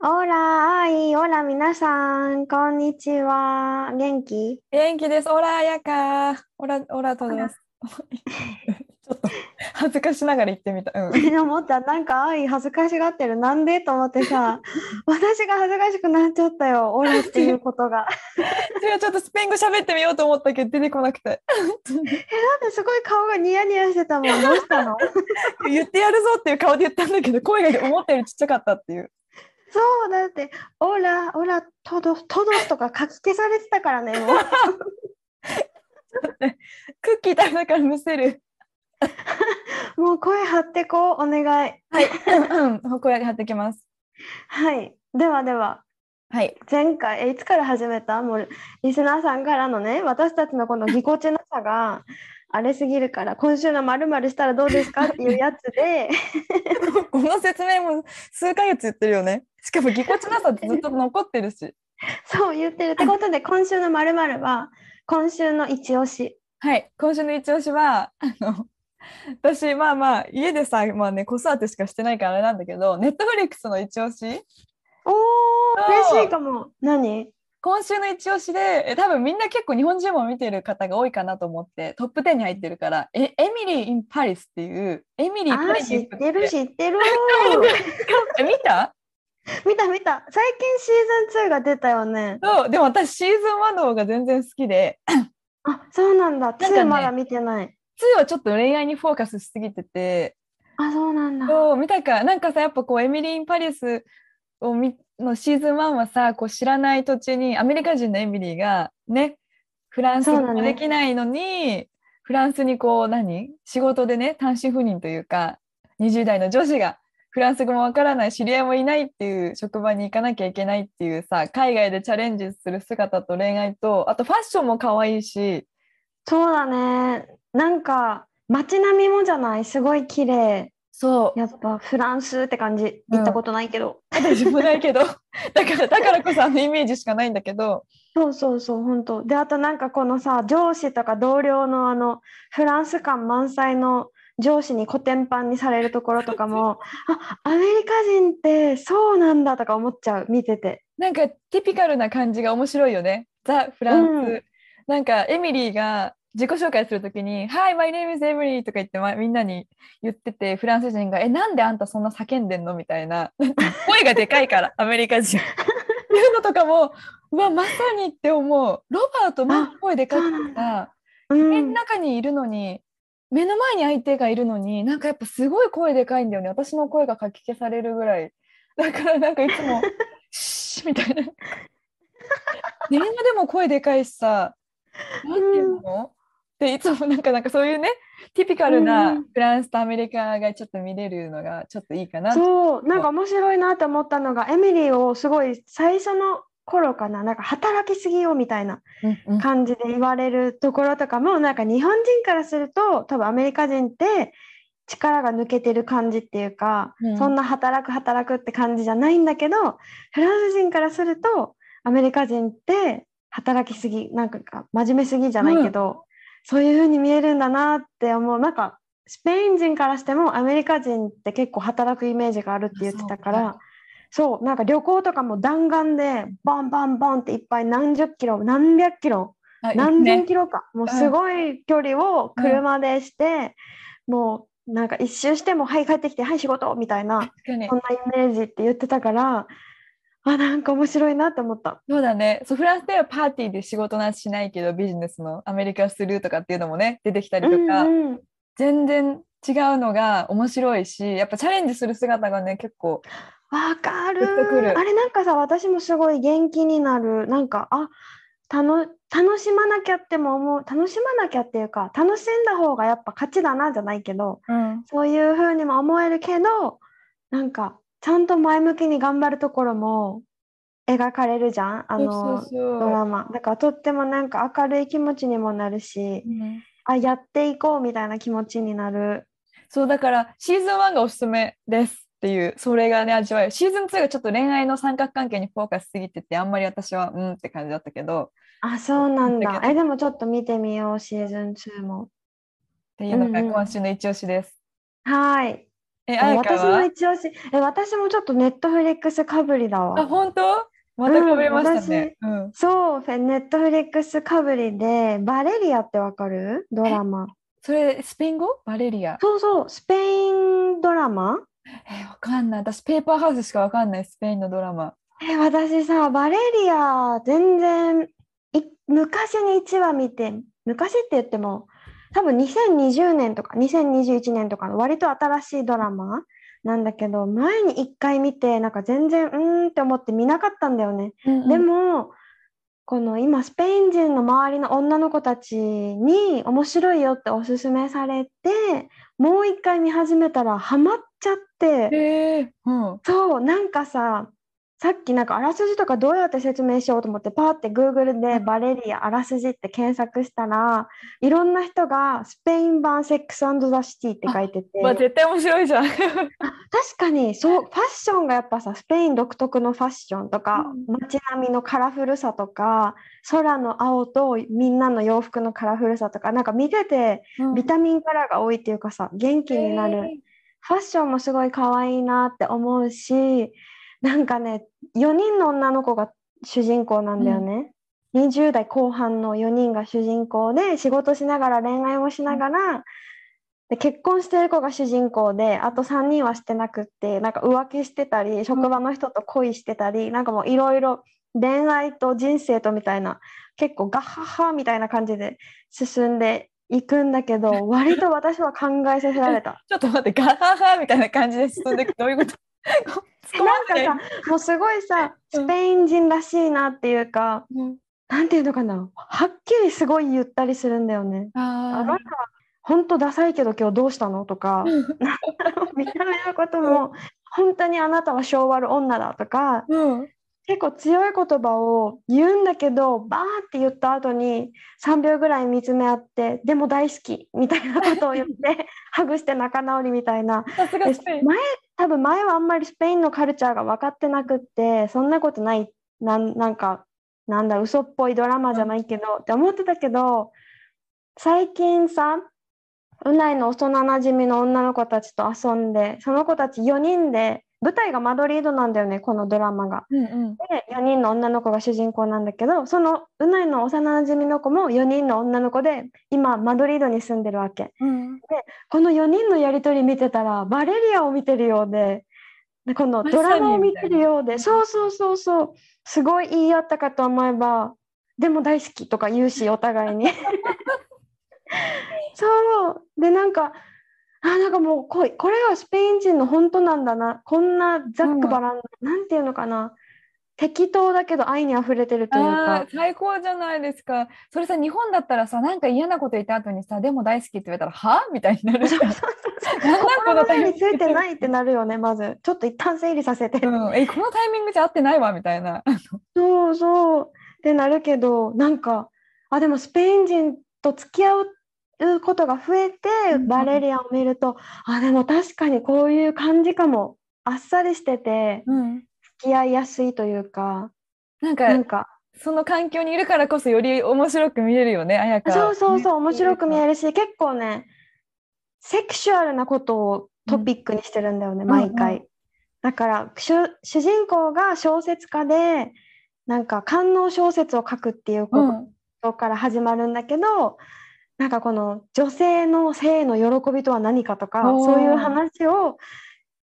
Hola、アイ、 hola、皆さん、こんにちは。元気元気です。 Hola、彩香。 Hola、hola、todos。ちょっと恥ずかしながら言ってみた。うん。思った。なんか、アイ、恥ずかしがってる。なんで？と思ってさ、私が恥ずかしくなっちゃったよ。 Hola っていうことが。ちょっとスペイン語喋ってみようと思ったけど出てこなくて。え、だってすごい顔がニヤニヤしてたもん。どうしたの？言ってやるぞっていう顔で言ったんだけど、声が思ったよりちっちゃかったっていう。そうだって「オラオラトドトドス」とか書き消されてたからねもう。クッキー食べながらむせる。もう声張ってこうお願い。はい。声張ってきます。はい。ではでは。はい。前回えいつから始めた？もうリスナーさんからのね私たちのこのぎこちなさがあれすぎるから今週のまるしたらどうですかっていうやつで。この説明も数ヶ月言ってるよね。しかもぎこちなさずっと残ってるし。そう言ってるってことで今週のまるは今週の一押し。はい。今週の一押しはあの私まあまあ家でさまあね子育てしかしてないからあれなんだけどネットフリックスの一押し。おー嬉しいかも。何？今週の一押しでえ多分みんな結構日本人も見てる方が多いかなと思ってトップ10に入ってるからえエミリー・イン・パリスっていうエミリー・パリス知ってる知ってる。見た？見た見た。最近シーズン2が出たよね。そうでも私シーズン1の方が全然好きで。あそうなんだ。2、ね、まだ見てない。2はちょっと恋愛にフォーカスしすぎてて。あそうなんだ。そう見たかなんかさやっぱこうエミリー・イン・パリスを見のシーズン1はさこう知らない途中にアメリカ人のエミリーがねフランス語できないのに、ね、フランスにこう何？仕事でね単身赴任というか20代の女子がフランス語もわからない知り合いもいないっていう職場に行かなきゃいけないっていうさ海外でチャレンジする姿と恋愛とあとファッションも可愛いし。そうだね。なんか街並みもじゃない？すごい綺麗そう。やっぱフランスって感じ。行ったことないけど、うん、私もないけど。だからだからこそあのイメージしかないんだけど。そうそうそう本当。であとなんかこのさ上司とか同僚のあのフランス感満載の上司にコテンパンにされるところとかも あアメリカ人ってそうなんだとか思っちゃう。見てて。なんかティピカルな感じが面白いよね。ザ・フランス、うん、なんかエミリーが自己紹介するときに「Hi, my name is Emily」とか言って、ま、みんなに言っててフランス人が「えなんであんたそんな叫んでんの?」みたいな 声がでかいからアメリカ人。いうのとかもうわまさにって思う。ロバートも声でかくてさ家の中にいるのに目の前に相手がいるのになんかやっぱすごい声でかいんだよね。私の声がかき消されるぐらい。だからなんかいつも「シッ」みたいな。電話でも声でかいしさ何ていうの、でいつもなんかなんかそういうねティピカルなフランスとアメリカがちょっと見れるのがちょっといいかな、うん、そう。なんか面白いなって思ったのがエミリーをすごい最初の頃かななんか働きすぎよみたいな感じで言われるところとかも、うんうん、なんか日本人からすると多分アメリカ人って力が抜けてる感じっていうか、うん、そんな働く働くって感じじゃないんだけどフランス人からするとアメリカ人って働きすぎなんか真面目すぎじゃないけど、そういう風に見えるんだなって思う。なんかスペイン人からしてもアメリカ人って結構働くイメージがあるって言ってたからそうなんか旅行とかも弾丸でボンボンボンっていっぱい何十キロ何百キロ何千キロか、もうすごい距離を車でして、うん、もうなんか一周しても「はい帰ってきてはい仕事」みたいなそんなイメージって言ってたからあなんか面白いなって思った。そうだね。そうフランスではパーティーで仕事なしないけどビジネスのアメリカをするとかっていうのもね出てきたりとか、うんうん、全然違うのが面白いしやっぱチャレンジする姿がね結構わかる。あれなんかさ私もすごい元気になる。なんかあ楽楽しまなきゃっても思う楽しまなきゃっていうか楽しんだ方がやっぱ勝ちだなじゃないけど、うん、そういうふうにも思えるけどなんかちゃんと前向きに頑張るところも描かれるじゃん？あのドラマ。だからとってもなんか明るい気持ちにもなるし、うん、あやっていこうみたいな気持ちになる。そうだからシーズン1がおすすめですっていうそれがね味わえる。シーズン2がちょっと恋愛の三角関係にフォーカスすぎててあんまり私はうんって感じだったけど。あそうなんだ。えでもちょっと見てみようシーズン2も。っていうのが今週の一押しです、うんうん、はいえ私の一押しえ私もちょっとネットフリックスかぶりだわあ本当？またかぶりましたね。うん、そう、ネットフリックスかぶりで、バレリアってわかる？ドラマ。それ、スペイン語？バレリア。そうそう、スペインドラマえわかんない。私、ペーパーハウスしかわかんない、スペインのドラマ。え私さ、バレリア、全然、い昔に1話見て、昔って言っても、多分2020年とか2021年とかの割と新しいドラマなんだけど前に1回見てなんか全然うーんって思って見なかったんだよね。うんうん、でもこの今スペイン人の周りの女の子たちに面白いよっておすすめされてもう一回見始めたらハマっちゃって、うん、そうなんかささっきなんかあらすじとかどうやって説明しようと思ってパーって Google でバレリアあらすじって検索したらいろんな人がスペイン版セックスザ・シティって書いてて。まあ、絶対面白いじゃん。確かにそうファッションがやっぱさスペイン独特のファッションとか、うん、街並みのカラフルさとか空の青とみんなの洋服のカラフルさとかなんか見てて、ビタミンカラーが多いっていうかさ元気になる、ファッションもすごい可愛いなって思うしなんかね4人の女の子が主人公なんだよね。うん、20代後半の4人が主人公で仕事しながら恋愛もしながら、で結婚してる子が主人公であと3人はしてなくってなんか浮気してたり職場の人と恋してたり、うん、なんかもういろいろ恋愛と人生とみたいな結構 ガッハッハみたいな感じで進んでいくんだけど割と私は考えさせられた。ちょっと待ってガッハッハみたいな感じで進んでいくどういうこと？なんかさもうすごいさスペイン人らしいなっていうか、うん、なんていうのかなはっきりすごい言ったりするんだよね。あなた本当ダサいけど今日どうしたのとか 見た目のことも本当にあなたは性悪女だとか、うん、結構強い言葉を言うんだけどバーって言った後に3秒ぐらい見つめ合ってでも大好きみたいなことを言って ハグして仲直りみたいな。前多分前はあんまりスペインのカルチャーが分かってなくってそんなことないなんなんかなんだ嘘っぽいドラマじゃないけど、って思ってたけど最近さうないの幼なじみの女の子たちと遊んでその子たち4人で舞台がマドリードなんだよねこのドラマが。うんうん、で4人の女の子が主人公なんだけどそのうないの幼なじみの子も4人の女の子で今マドリードに住んでるわけ。うん、でこの4人のやり取り見てたらバレリアを見てるようでこのドラマを見てるようでそうそうそうそうすごい言い合ったかと思えばでも大好きとか言うしお互いに。そうでなんかあなんかもうここれはスペイン人の本当なんだな。こんなザックバラン、うん、なんていうのかな。適当だけど愛にあふれてるというか。最高じゃないですか。それさ日本だったらさなんか嫌なこと言った後にさでも大好きって言われたらはみたいになる。そうそうそう。このタイミングついてないってなるよねまず。ちょっと一旦整理させて、うん、えこのタイミングじゃ合ってないわみたいな。そうそう。ってなるけどなんかあでもスペイン人と付き合ううことが増えて、バレリアを見ると、うん、あでも確かにこういう感じかも。あっさりしてて、うん、付き合いやすいというかなんかなんか。その環境にいるからこそより面白く見えるよね綾香。そうそうそう、面白く見えるし結構ねセクシュアルなことをトピックにしてるんだよね、うん、毎回、うんうん、だから主人公が小説家でなんか官能小説を書くっていうことから始まるんだけど、なんかこの女性の性の喜びとは何かとかそういう話を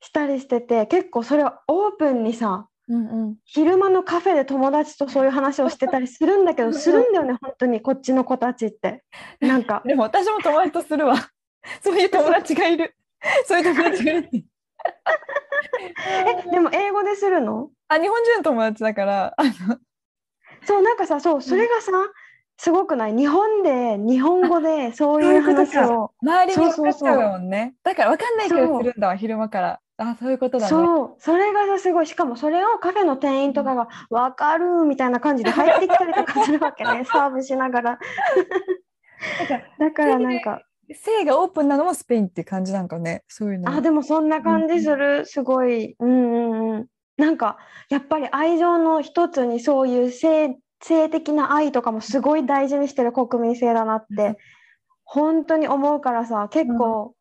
したりしてて結構それをオープンにさ、うんうん、昼間のカフェで友達とそういう話をしてたりするんだけどするんだよね本当にこっちの子たちって。なんか でも私も友達とするわ。そういう友達がいる。そういう友達がいるえでも英語でするの？あ日本人の友達だからそうなんかさそうそれがさ、うんすごくない？日本で日本語でそういう話を周りに分かっちゃうもんね。だから分かんないけどするんだわ昼間から。あそういうことだね。そう。それがすごい。しかもそれをカフェの店員とかが「分かる」みたいな感じで入ってきたりとかするわけね。サーブしながら。だからなんか。性がオープンなのもスペインって感じなんかね。そういうの。あでもそんな感じする、すごい。うんうんうん。なんかやっぱり愛情の一つにそういう性性的な愛とかもすごい大事にしてる国民性だなって本当に思うからさ結構、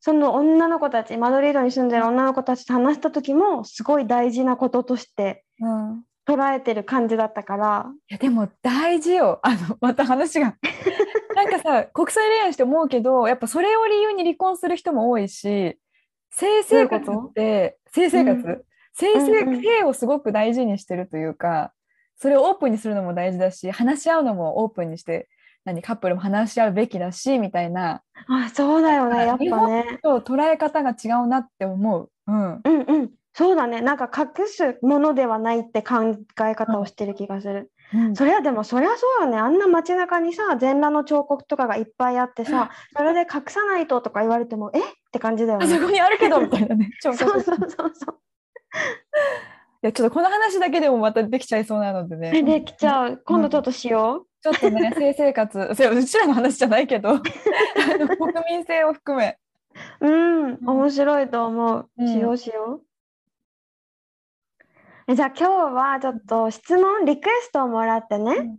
その女の子たちマドリードに住んでる女の子たちと話した時もすごい大事なこととして捉えてる感じだったから。いやでも大事よ。あのまた話が。なんかさ国際恋愛して思うけどやっぱそれを理由に離婚する人も多いし性生活って性生活、うん、性生性をすごく大事にしてるというかそれをオープンにするのも大事だし話し合うのもオープンにして何カップルも話し合うべきだしみたいな。あそうだよねやっぱね。と捉え方が違うなって思う、うん、うんうん。そうだね。なんか隠すものではないって考え方をしてる気がする、うん、それはでもそりゃそうよね。あんな街中にさ全裸の彫刻とかがいっぱいあってさそれで隠さないととか言われてもえ？って感じだよね。そこにあるけどみたいなね。そうそうそうそういやちょっとこの話だけでもまたできちゃいそうなのでね。できちゃう。今度ちょっとしよう。ちょっとね、性生活、うちらの話じゃないけど、国民性を含め。うん、面白いと思う。しようしよう。えじゃあ今日はちょっと質問、リクエストをもらってね、うん、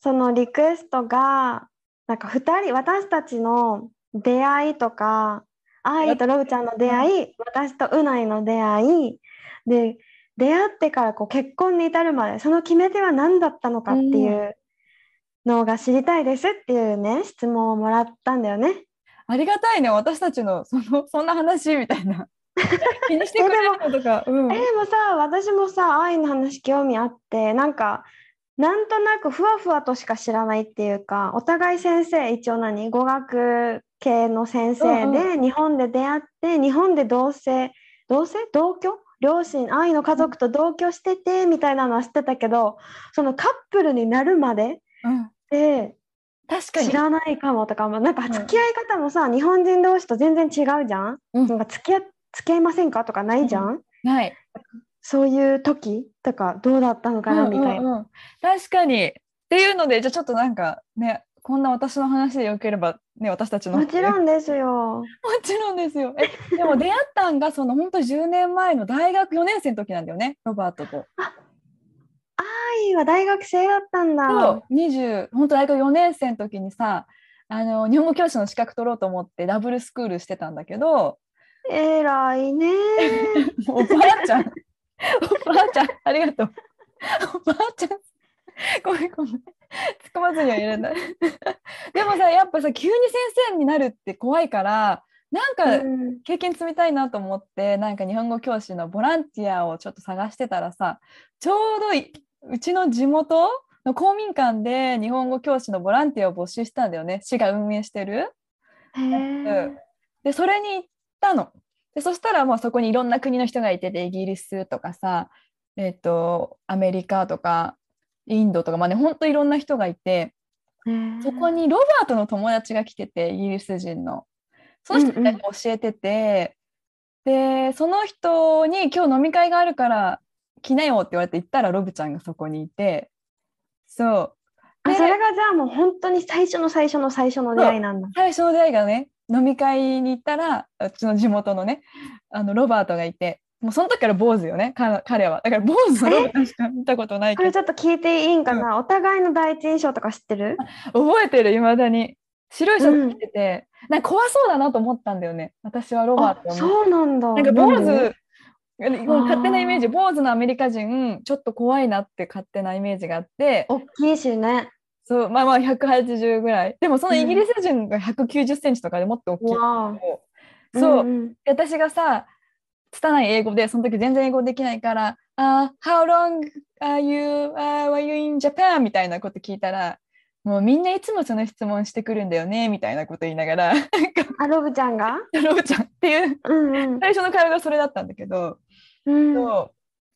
そのリクエストが、なんか2人、私たちの出会いとか、愛とロブちゃんの出会い、私とうないの出会い、で、出会ってからこう結婚に至るまでその決め手は何だったのかっていうのが知りたいですっていうね質問をもらったんだよね。ありがたいね私たちのそのそんな話みたいな。気にしてくれるのとか。うん、えでもさ私もさ愛の話興味あってなんかなんとなくふわふわとしか知らないっていうかお互い先生一応何語学系の先生で、日本で出会って日本で同棲同棲？同居？両親愛の家族と同居しててみたいなのは知ってたけどそのカップルになるまでで、確かに。知らないかもとかもなんか付き合い方もさ、うん、日本人同士と全然違うじゃん、うん、なんか付き合付き合いませんかとかないじゃん、うん、ない。そういう時とかどうだったのかなみたいな、うんうんうん、確かにっていうのでじゃあちょっとなんかねこんな私の話でよければね私たちの、もちろんですよ。もちろんですよ。えでも出会ったんがその本当10年前の大学4年生の時なんだよねロバートと。あ愛は大学生だったんだ。そう20本当大学4年生の時にさあの日本語教師の資格取ろうと思ってダブルスクールしてたんだけど。えらいね。おばあちゃん。おばあちゃんありがとう。おばあちゃん ごめんごめん。突っ込まずにはいれない。でもさやっぱさ急に先生になるって怖いからなんか経験積みたいなと思って、うん、なんか日本語教師のボランティアをちょっと探してたらさちょうどうちの地元の公民館で日本語教師のボランティアを募集したんだよね。市が運営してる。うん、でそれに行ったの。でそしたらもうそこにいろんな国の人がいててイギリスとかさ、えーとアメリカとかインドとかまあねほんといろんな人がいてそこにロバートの友達が来ててイギリス人の。その人に教えてて、うん。うん、でその人に今日飲み会があるから来なよって言われて行ったらロブちゃんがそこにいて。そう。あそれがじゃあもう本当に最初の最初の最初の出会いなんだ。最初の出会いがね飲み会に行ったらうちの地元のねあのロバートがいてもうその時から坊主よね。彼は。だから坊主のロブしか見たことないけど。これちょっと聞いていいんかな、うん、お互いの第一印象とか知ってる？覚えてるいまだに。白いシャツ着てて、うん、なんか怖そうだなと思ったんだよね。私はロバートそうなんだ。なんか坊主勝手なイメージ。坊主のアメリカ人ちょっと怖いなって勝手なイメージがあって。大きいしね。そうまあまあ180ぐらい。でもそのイギリス人が190センチとかでもっと大きい、うん、そう、うんうん、私がさ拙い英語で、その時全然英語できないから、あ、uh, How long are you,、uh, were you in Japan? みたいなこと聞いたら、もうみんないつもその質問してくるんだよねみたいなこと言いながらあロブちゃんが？ロブちゃんっていう、うんうん、最初の会話がそれだったんだけど、うん、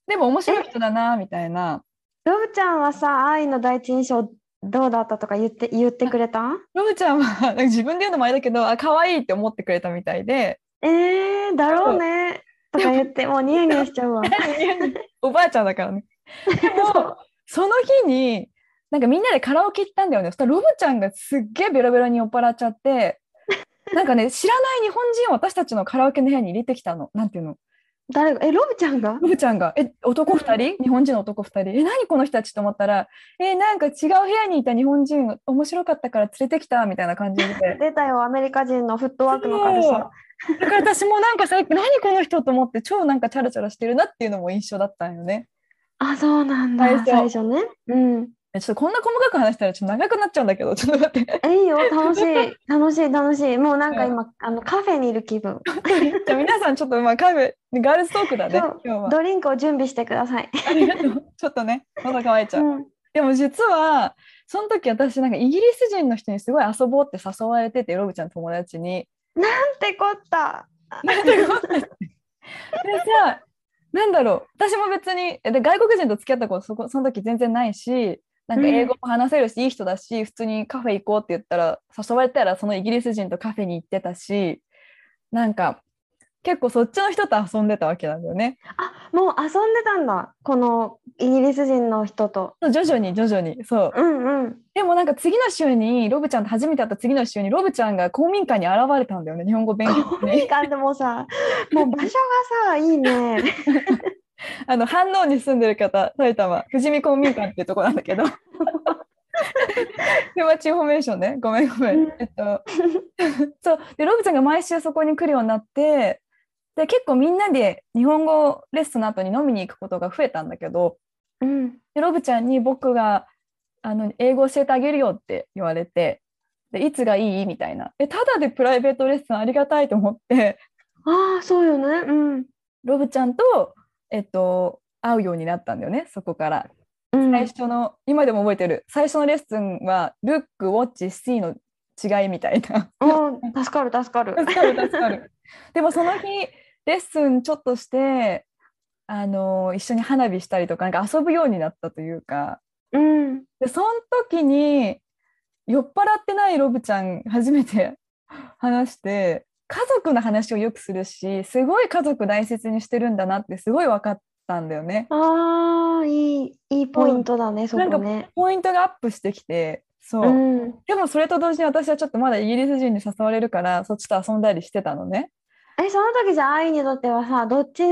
でも面白い人だなみたいな。ロブちゃんはさ愛の第一印象どうだったとか言って言ってくれた？ロブちゃんは自分で言うのもあれだけどあ可愛いって思ってくれたみたいで。えー、だろうねとか言ってもうニヤニヤしちゃうわ。おばあちゃんだからね。でもその日になんかみんなでカラオケ行ったんだよね。そしたらロブちゃんがすっげえベロベロに酔っ払っちゃってなんかね知らない日本人を私たちのカラオケの部屋に入れてきたの。なんていうの？誰が？えロブちゃんが？ロブちゃんが。え男2人？日本人の男2人？え何この人たちと思ったらえなんか違う部屋にいた日本人面白かったから連れてきたみたいな感じで。出たよアメリカ人のフットワークの軽さ。だから私もなんかさ何この人と思って超なんかチャラチャラしてるなっていうのも印象だったんよね。あそうなんだ。最初。最初ね。うん。えちょっとこんな細かく話したらちょっと長くなっちゃうんだけどちょっと待って。えいいよ楽しい 楽しい楽しいもうなんか今、あのカフェにいる気分。じゃあ皆さんちょっとまあカフェガールズトークだね今日は。ドリンクを準備してください。ありがとう。ちょっとね喉乾いちゃう。うん、でも実はその時私なんかイギリス人の人にすごい遊ぼうって誘われててロブちゃんの友達に。なんてこった。なんてことでさなんだろう私も別にえで外国人と付き合ったことそこその時全然ないしなんか英語も話せるし、いい人だし普通にカフェ行こうって言ったら誘われたらそのイギリス人とカフェに行ってたしなんか結構そっちの人と遊んでたわけなんだよね。あもう遊んでたんだこのイギリス人の人と。徐々に徐々にそううんうん。でもなんか次の週にロブちゃんと初めて会った次の週にロブちゃんが公民館に現れたんだよね日本語勉強公民に。館でもさもう場所がさいいね。あの飯能に住んでる方埼玉富士見公民館っていうとこなんだけど。too much information ねごめんごめん。うんえっとそうでロブちゃんが毎週そこに来るようになってで結構みんなで日本語レッスンの後に飲みに行くことが増えたんだけどうん。でロブちゃんに僕があの英語教えてあげるよって言われてでいつがいいみたいなえただでプライベートレッスンありがたいと思ってああそうよね。うん。ロブちゃんと、えっと、会うようになったんだよねそこから。うん、最初の今でも覚えてる。最初のレッスンは「ルックウォッチシーの違いみたいな。助かる助かる。助かる助かる。でもその日レッスンちょっとしてあの一緒に花火したりとかなんか遊ぶようになったというか。うん。でその時に酔っ払ってないロブちゃん初めて話して家族の話をよくするしすごい家族大切にしてるんだなってすごい分かったんだよね。ああいいいいポイントだね、そなんかこね。ポイントがアップしてきてそう、うん。でもそれと同時に私はちょっとまだイギリス人に誘われるからそっちと遊んだりしてたのね。えその時じゃあ愛にとってはさどっち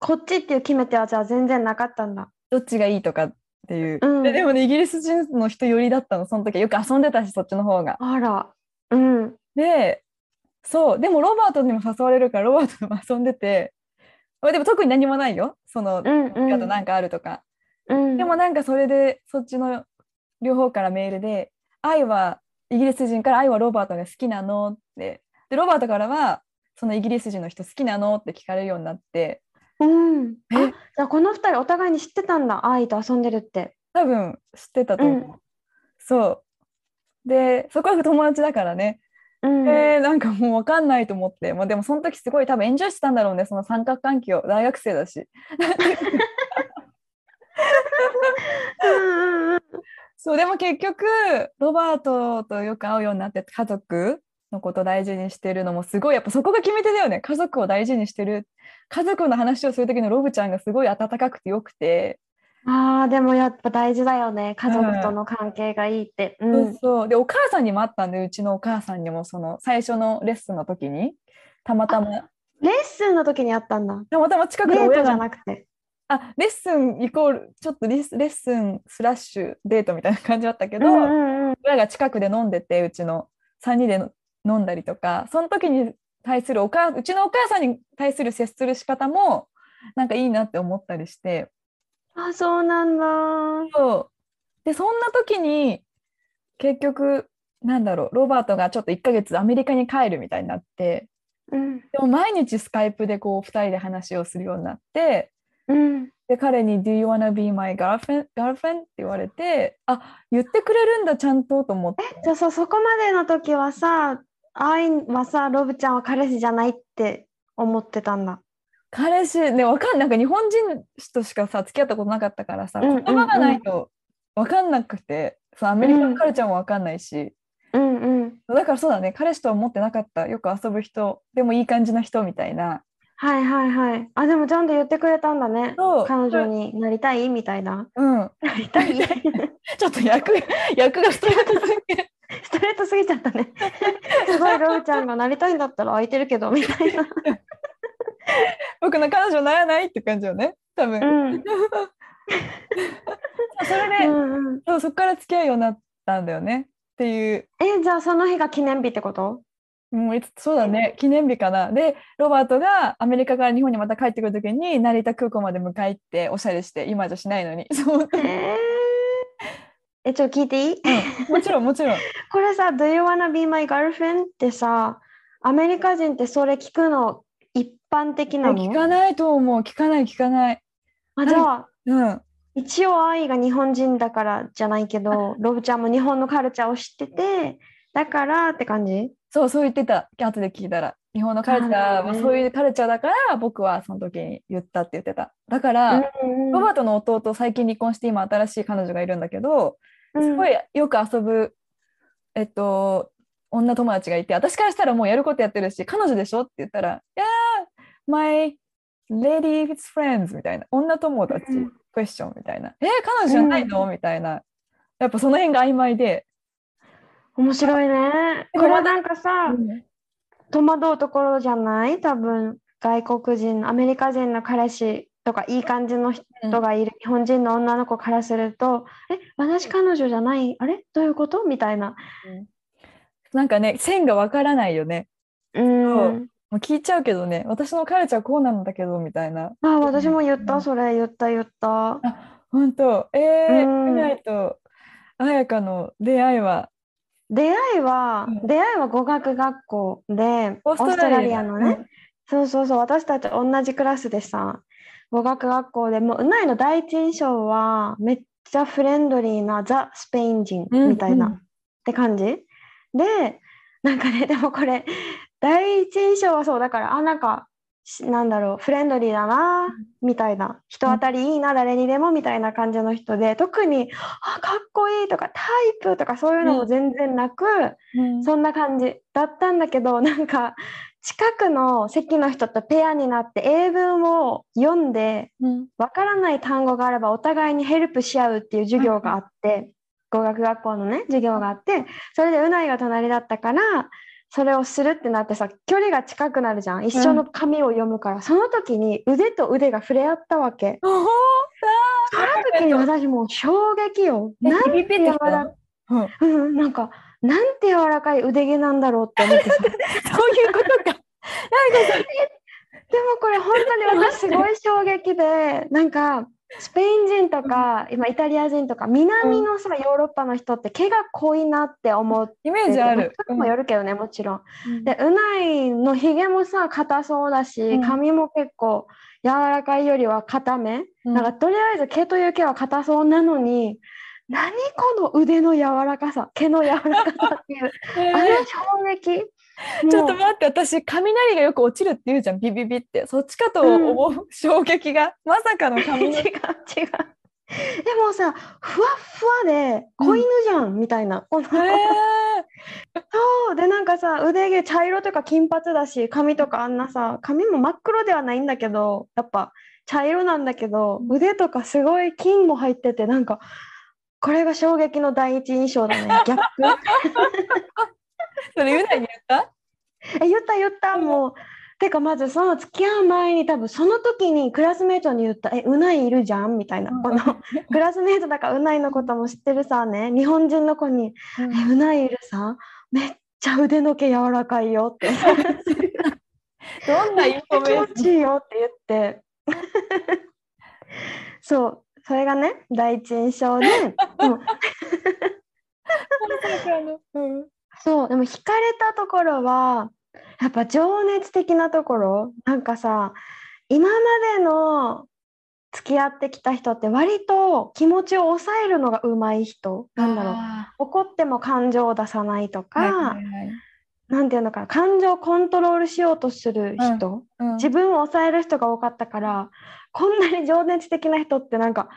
こっちっていう決め手はじゃあ全然なかったんだ。どっちがいいとかっていう、うんででもねイギリス人の人寄りだったのその時はよく遊んでたしそっちの方が。あら。うん。でそうでもロバートにも誘われるからロバートとも遊んでてまあでも特に何もないよその、うんうん。あとなんかあるとか。うん、でもなんかそれでそっちの両方からメールで「愛はイギリス人から愛はロバートが好きなの?」ってでロバートからはそのイギリス人の人好きなのって聞かれるようになってうん。あえじゃあこの二人お互いに知ってたんだ愛と遊んでるって。多分知ってたと思う。うんそうでそこは友達だからね、うん。えーなんかもう分かんないと思って、まあ、でもその時すごい多分エンジョイしてたんだろうね。その三角関係を。大学生だし。そうでも結局ロバートとよく会うようになって家族のこと大事にしてるのもすごいやっぱそこが決め手だよね。家族を大事にしてる。家族の話をする時のロブちゃんがすごい温かくてよくて、ああでもやっぱ大事だよね家族との関係がいいって。うん。そうそうでお母さんにもあったんでうちのお母さんにもその最初のレッスンの時にたまたまレッスンの時にあったんだ。たまたま近くデートじゃで親がなくて。あレッスンイコールちょっとレッスンスラッシュデートみたいな感じだったけど、うんうんうん。親が近くで飲んでてうちの3人での飲んだりとかその時に対するお母うちのお母さんに対する接する仕方もなんかいいなって思ったりしてあそうなんだ。そうでそんな時に結局なんだろうロバートがちょっと1ヶ月アメリカに帰るみたいになってうんでも毎日スカイプでこう2人で話をするようになってうん。で彼に「Do you wanna be my girlfriend?」girlfriend? って言われてあ言ってくれるんだちゃんとと思ってじゃあさそこまでの時はさ愛はさロブちゃんは彼氏じゃないって思ってたんだ。彼氏ねわかんなんか日本人としかさ付き合ったことなかったからさ言葉がないとわかんなくて、そのアメリカのカルチャーもわかんないし、うんうん。だからそうだね彼氏とは思ってなかったよく遊ぶ人でもいい感じの人みたいなはいはいはい。あ、でもちゃんと言ってくれたんだね。そう彼女になりたいみたいな。うん。なりたい ちょっと役役がストレートすぎる。ストレートすぎちゃったね。すごいロブちゃんがなりたいんだったら空いてるけどみたいな。僕の彼女にならないって感じよね。多分。うん。それで、うんうん、そうそこから付き合うようになったんだよね。っていう。え、じゃあその日が記念日ってこと？もういつそうだね記念日かなでロバートがアメリカから日本にまた帰ってくる時に成田空港まで迎え行っておしゃれして今じゃしないのに そう、えー、え、ちょっと聞いていい？うん、もちろんもちろんこれさ、Do you wanna be my girlfriend? ってさ、アメリカ人ってそれ聞くの一般的なの？聞かないと思う。聞かない聞かない。あじゃあ、うん。一応愛が日本人だからじゃないけど、ロブちゃんも日本のカルチャーを知ってて、だからって感じ？そうそう言ってた。後で聞いたら。日本のカルチャーはそういうカルチャーだから僕はその時に言ったって言ってた。だから、うんロバートの弟最近離婚して今新しい彼女がいるんだけどうん。すごいよく遊ぶ、えっと、女友達がいて、私からしたらもうやることやってるし、彼女でしょ？って言ったら、いやー、my ladies friends みたいな、女友達、うん。クエスチョンみたいな、えー、彼女じゃないの、みたいな、やっぱその辺が曖昧で、面白いね。これなんかさ、うん。戸惑うところじゃない？多分、外国人、アメリカ人の彼氏とかいい感じの人がいる日本人の女の子からすると、え、私彼女じゃない？あれ？どういうこと？みたいな。なんかね、線がわからないよね。うん。もう聞いちゃうけどね、私のカルチャーこうなんだけど、みたいな。あ、私も言った、うんそれ言った言った。本当、えー、うないと、彩香の出会いは、出会いは、うん。出会いは語学学校で、オーストラリアのね、そうそうそう、私たち同じクラスでさ、語学学校でもう、うないの第一印象は、めっちゃフレンドリーなザ・スペイン人うんみたいな、うん。って感じ。で、なんかね、でもこれ、第一印象はそう、だから、あ、なんか、しなんだろう、フレンドリーだな、みたいな、人当たりいいな、誰にでもみたいな感じの人で、特に、あ、かっこいいとか、タイプとかそういうのも全然なく、うん。そんな感じだったんだけど、なんか、近くの席の人とペアになって英文を読んで、うん。わからない単語があればお互いにヘルプし合うっていう授業があって、語学学校のね、授業があって、それでうないが隣だったから、それをするってなってさ、距離が近くなるじゃん。一緒の紙を読むから、その時に腕と腕が触れ合ったわけ。その時に私もう衝撃よ。えなんて柔らうんうん、なんか、なんて柔らかい腕毛なんだろうって思ってさ。そういうことか。でもこれ本当に私すごい衝撃で、なんか、スペイン人とか、今イタリア人とか、南のさ、ヨーロッパの人って毛が濃いなって思ってて、イメージある。もよるけどね、もちろん。うんで、うないのひげもさ、硬そうだし、うん髪も結構柔らかいよりは硬め。うんなんかとりあえず毛という毛は硬そうなのに、何この腕の柔らかさ、毛の柔らかさっていう、えあのー衝撃。ちょっと待って、私、雷がよく落ちるって言うじゃん、ビビビって。そっちかと思う、衝撃が。まさかの違う 違う。雷。でもさ、ふわっふわで子犬じゃん、みたいな。このへそうでなんかさ腕毛茶色とか金髪だし髪とかあんなさ髪も真っ黒ではないんだけどやっぱ茶色なんだけどうん腕とかすごい金も入っててなんかこれが衝撃の第一印象だねギャップーそれ、うなぎ言った？え言った言った。もうてかまずその付き合う前に多分その時にクラスメートに言った「えうないいるじゃん」みたいな。このクラスメートだからうないのことも知ってるさね。日本人の子に「えうないいるさ？めっちゃ腕の毛柔らかいよ」って。どんなインフォメ気持ーション？ちいいよって言って。そう。それがね第一印象で うんそうでも惹かれたところはやっぱ情熱的なところ。なんかさ今までの付き合ってきた人って割と気持ちを抑えるのが上手い人。なんだろう。あ怒っても感情を出さないとか、ーはいはいはい。なんていうのかな感情をコントロールしようとする人、うん。自分を抑える人が多かったからこんなに情熱的な人ってなんか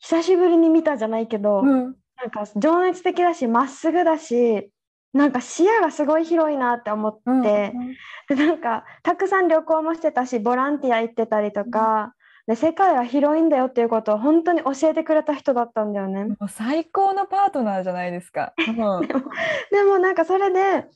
久しぶりに見たじゃないけど、うん。なんか情熱的だしまっすぐだしなんか視野がすごい広いなって思って、うんでなんかたくさん旅行もしてたしボランティア行ってたりとか、で世界は広いんだよっていうことを本当に教えてくれた人だったんだよね。もう最高のパートナーじゃないですか。うん、でもでもなんかそれで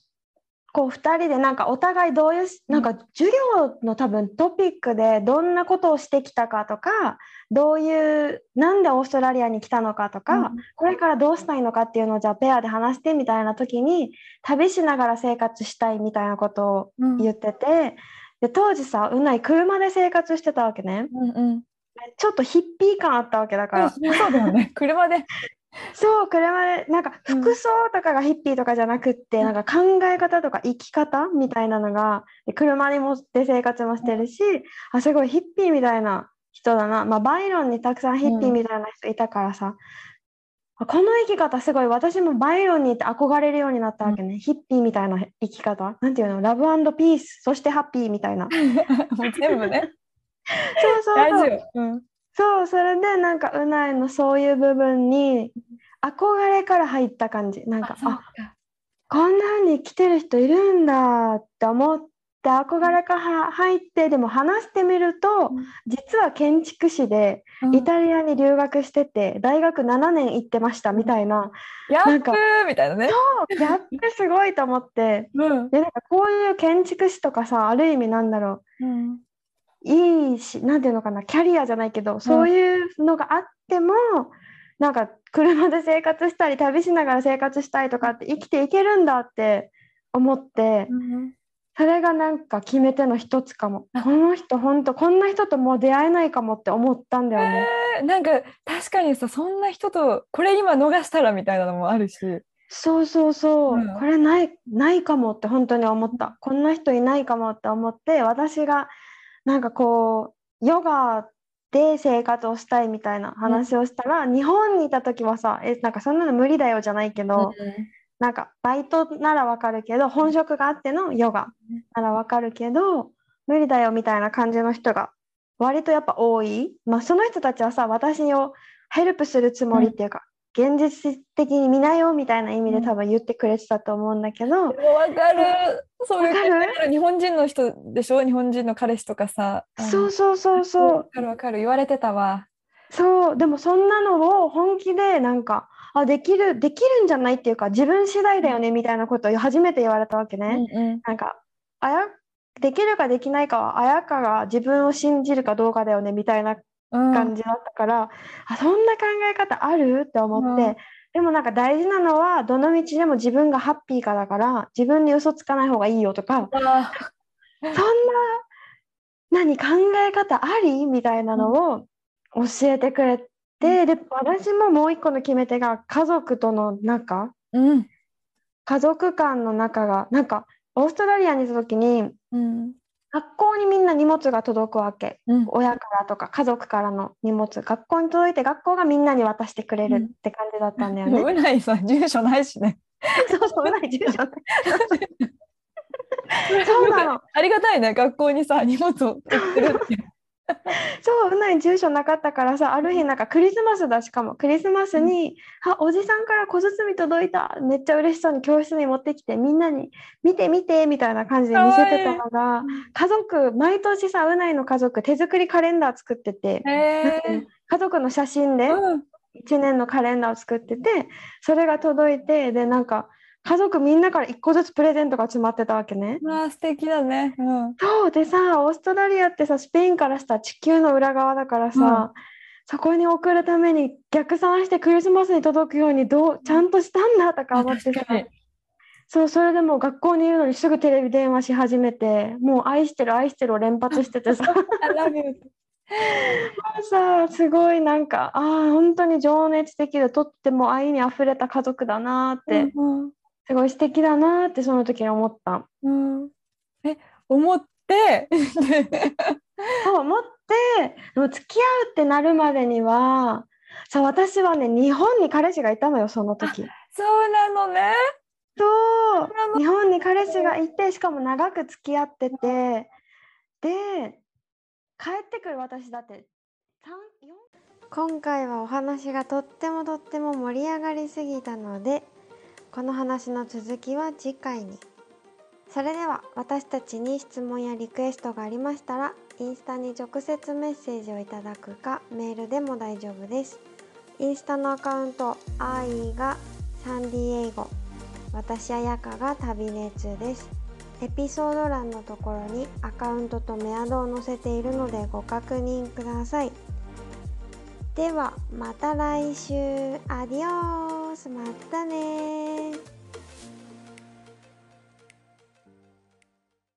こう2人でなんかお互いどういうなんか授業の多分トピックでどんなことをしてきたかとかどういうなんでオーストラリアに来たのかとか、うん、これからどうしたいのかっていうのをじゃあペアで話してみたいな時に旅しながら生活したいみたいなことを言ってて、うん、で当時さうない車で生活してたわけね、うんうん、ちょっとヒッピー感あったわけだから。そうだよね。車で。そう車でなんか服装とかがヒッピーとかじゃなくって、うん、なんか考え方とか生き方みたいなのが車に持って生活もしてるし、うん、あすごいヒッピーみたいな人だな、まあ、バイロンにたくさんヒッピーみたいな人いたからさ、うん、この生き方すごい。私もバイロンに行って憧れるようになったわけね、ヒッピーみたいな生き方。なんていうの？ラブピース。そしてハッピーみたいな。全部ね。そうそうそう、うん。そうそれでなんかうないのそういう部分に憧れから入った感じ。なんかあこんなふうに来てる人いるんだって思って憧れから入ってでも話してみると、うん、実は建築士でイタリアに留学してて、うん、大学7年行ってましたみたいな、ギャップみたいなね。そうギャップすごいと思って、うん、でなんかこういう建築士とかさある意味なんだろう、うん。いいし何ていうのかなキャリアじゃないけどそういうのがあっても、うん、なんか車で生活したり旅しながら生活したいとかって生きていけるんだって思って、うん、それがなんか決め手の一つかも。この人本当こんな人ともう出会えないかもって思ったんだよね。えー、なんか確かにさそんな人とこれ今逃したらみたいなのもあるし。そうそうそう、うん、これないないかもって本当に思った。こんな人いないかもって思って私がなんかこうヨガで生活をしたいみたいな話をしたら、うん、日本にいた時はさえなんかそんなの無理だよじゃないけど、うん、なんかバイトならわかるけど本職があってのヨガならわかるけど無理だよみたいな感じの人が割とやっぱ多い、まあ、その人たちはさ私をヘルプするつもりっていうか、現実的に見なよみたいな意味で多分言ってくれてたと思うんだけど。わ、かる。そういう日本人の人でしょ？日本人の彼氏とかさ。そうそうそうそう。わかるわかる言われてたわ。そうでもそんなのを本気でなんかあできるできるんじゃないっていうか自分次第だよねみたいなことを初めて言われたわけね。うんうん、なんかあやできるかできないかは綾香が自分を信じるかどうかだよねみたいな感じだったから、うん、あそんな考え方あるって思って、うん、でもなんか大事なのはどの道でも自分がハッピーかだから自分に嘘つかない方がいいよとか、そんな何考え方あり？みたいなのを教えてくれて、で私ももう一個の決め手が家族との仲、うん、家族間の仲がなんかオーストラリアにいた時に、うん、学校にみんな荷物が届くわけ、うん、親からとか家族からの荷物学校に届いて学校がみんなに渡してくれるって感じだったんだよね。うないさ住所ないしね。そうそううない住所ない。そうなの。ありがたいね学校にさ荷物を送ってるって。そううない住所なかったからさある日なんかクリスマスだしかも。クリスマスに「うん、あおじさんから小包届いた」めっちゃ嬉しそうに教室に持ってきてみんなに「見て見て」みたいな感じで見せてたのが家族毎年さうないの家族手作りカレンダー作ってて家族の写真で1年のカレンダーを作っててそれが届いてでなんか家族みんなから1個ずつプレゼントが詰まってたわけね。わあ素敵だね。うん、そうでさオーストラリアってさスペインからしたら地球の裏側だからさ、うん、そこに送るために逆算してクリスマスに届くようにどうちゃんとしたんだとか思ってさ。そうそれでも学校にいるのにすぐテレビ電話し始めてもう愛してる愛してるを連発しててさ。もうさすごいなんかああ本当に情熱的でとっても愛にあふれた家族だなって、すごい素敵だなってその時に思った。うん、え思って？そう思ってでも付き合うってなるまでにはさ私はね日本に彼氏がいたのよその時。そうなのね。そう日本に彼氏がいてしかも長く付き合っててで帰ってくる私だって今回はお話がとってもとっても盛り上がりすぎたのでこの話の続きは次回に。それでは私たちに質問やリクエストがありましたらインスタに直接メッセージをいただくかメールでも大丈夫です。インスタのアカウント「アイがサンディエイゴ」私やかが旅熱です。エピソード欄のところにアカウントとメアドを載せているのでご確認ください。ではまた来週アディオーますまたね